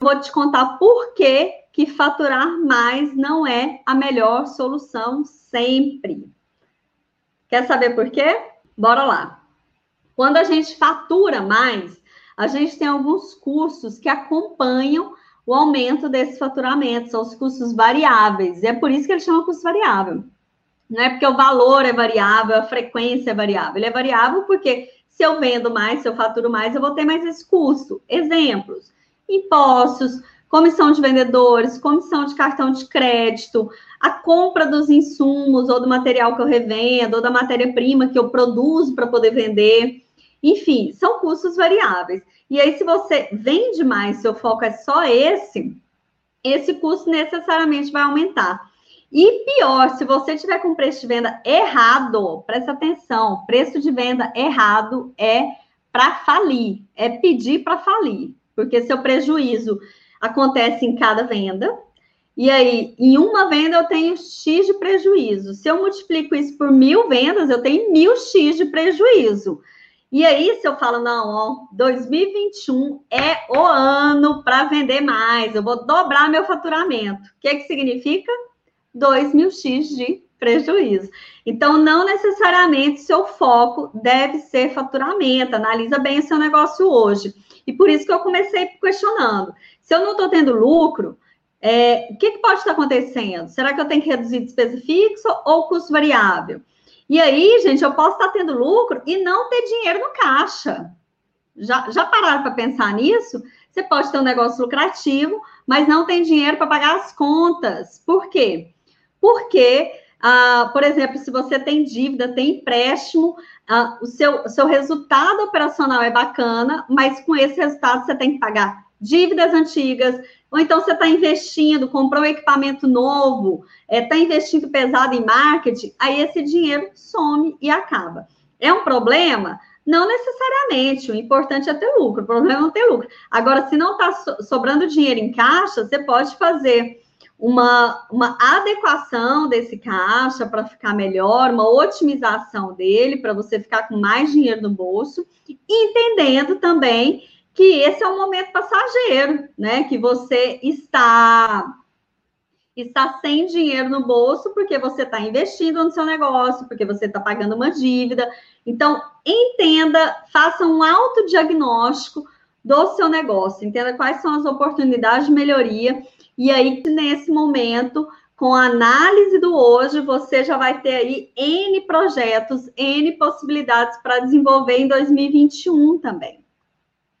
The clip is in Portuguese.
vou te contar por que, que faturar mais não é a melhor solução sempre. Quer saber por quê? Bora lá. Quando a gente fatura mais, a gente tem alguns custos que acompanham o aumento desse faturamento, são os custos variáveis. E é por isso que ele chama custo variável. Não é porque o valor é variável, a frequência é variável. Ele é variável porque se eu vendo mais, se eu faturo mais, eu vou ter mais esse custo. Exemplos: impostos, comissão de vendedores, comissão de cartão de crédito, a compra dos insumos ou do material que eu revendo, ou da matéria-prima que eu produzo para poder vender. Enfim, são custos variáveis. E aí, se você vende mais, seu foco é só esse, esse custo necessariamente vai aumentar. E pior, se você tiver com preço de venda errado, presta atenção, preço de venda errado é para falir, é pedir para falir, porque seu prejuízo acontece em cada venda, e aí, em uma venda eu tenho X de prejuízo. Se eu multiplico isso por mil vendas, eu tenho mil X de prejuízo. E aí, se eu falo, não, ó, 2021 é o ano para vender mais, eu vou dobrar meu faturamento. O que, que significa? 2 mil X de prejuízo. Então, não necessariamente seu foco deve ser faturamento. Analisa bem seu negócio hoje. E por isso que eu comecei questionando. Se eu não estou tendo lucro, é, o que, que pode estar acontecendo? Será que eu tenho que reduzir despesa fixa ou custo variável? E aí, gente, eu posso estar tendo lucro e não ter dinheiro no caixa. Já, já pararam para pensar nisso? Você pode ter um negócio lucrativo, mas não tem dinheiro para pagar as contas. Por quê? Porque, ah, por exemplo, se você tem dívida, tem empréstimo, ah, o, seu, seu resultado operacional é bacana, mas com esse resultado você tem que pagar dívidas antigas, ou então você está investindo, comprou um equipamento novo, está é, investindo pesado em marketing, aí esse dinheiro some e acaba. É um problema? Não necessariamente, o importante é ter lucro, o problema é não ter lucro. Agora, se não está sobrando dinheiro em caixa, você pode fazer uma, uma adequação desse caixa para ficar melhor, uma otimização dele, para você ficar com mais dinheiro no bolso, entendendo também que esse é um momento passageiro, né? Que você está está sem dinheiro no bolso porque você está investindo no seu negócio, porque você está pagando uma dívida. Então, entenda, faça um autodiagnóstico do seu negócio, entenda quais são as oportunidades de melhoria. E aí, nesse momento, com a análise do hoje, você já vai ter aí N projetos, N possibilidades para desenvolver em 2021 também.